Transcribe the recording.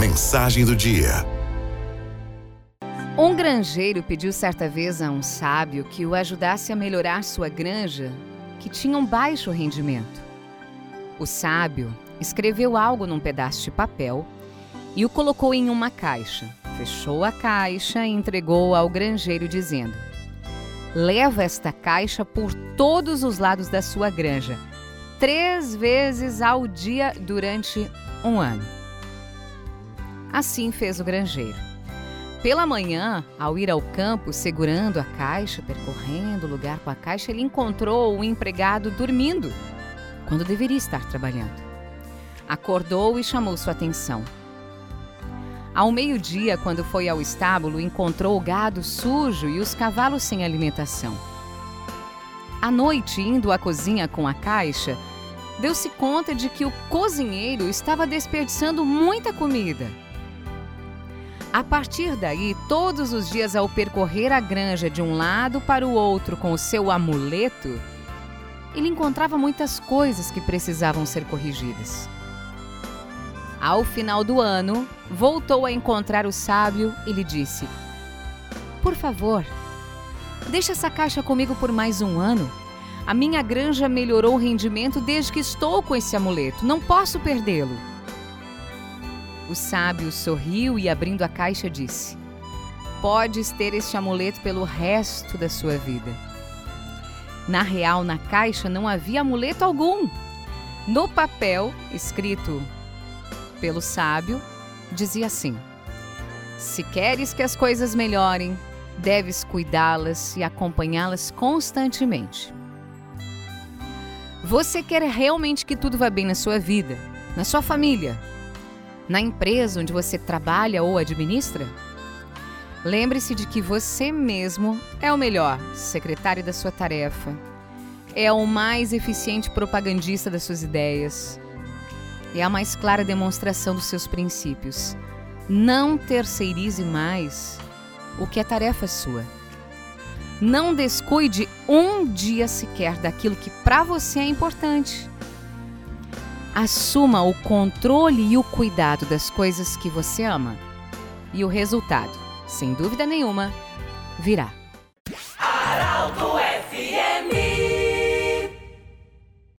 mensagem do dia. Um granjeiro pediu certa vez a um sábio que o ajudasse a melhorar sua granja, que tinha um baixo rendimento. O sábio escreveu algo num pedaço de papel e o colocou em uma caixa. Fechou a caixa e entregou ao granjeiro, dizendo: Leva esta caixa por todos os lados da sua granja, três vezes ao dia durante um ano. Assim fez o granjeiro. Pela manhã, ao ir ao campo segurando a caixa, percorrendo o lugar com a caixa, ele encontrou o empregado dormindo, quando deveria estar trabalhando. Acordou e chamou sua atenção. Ao meio-dia, quando foi ao estábulo, encontrou o gado sujo e os cavalos sem alimentação. À noite, indo à cozinha com a caixa, deu-se conta de que o cozinheiro estava desperdiçando muita comida. A partir daí, todos os dias ao percorrer a granja de um lado para o outro com o seu amuleto, ele encontrava muitas coisas que precisavam ser corrigidas. Ao final do ano, voltou a encontrar o sábio e lhe disse: Por favor, deixe essa caixa comigo por mais um ano. A minha granja melhorou o rendimento desde que estou com esse amuleto. Não posso perdê-lo. O sábio sorriu e, abrindo a caixa, disse: Podes ter este amuleto pelo resto da sua vida. Na real, na caixa não havia amuleto algum. No papel, escrito pelo sábio, dizia assim: Se queres que as coisas melhorem, deves cuidá-las e acompanhá-las constantemente. Você quer realmente que tudo vá bem na sua vida, na sua família, na empresa onde você trabalha ou administra? Lembre-se de que você mesmo é o melhor secretário da sua tarefa, é o mais eficiente propagandista das suas ideias, é a mais clara demonstração dos seus princípios. Não terceirize mais o que é tarefa sua. Não descuide um dia sequer daquilo que para você é importante assuma o controle e o cuidado das coisas que você ama. E o resultado, sem dúvida nenhuma, virá.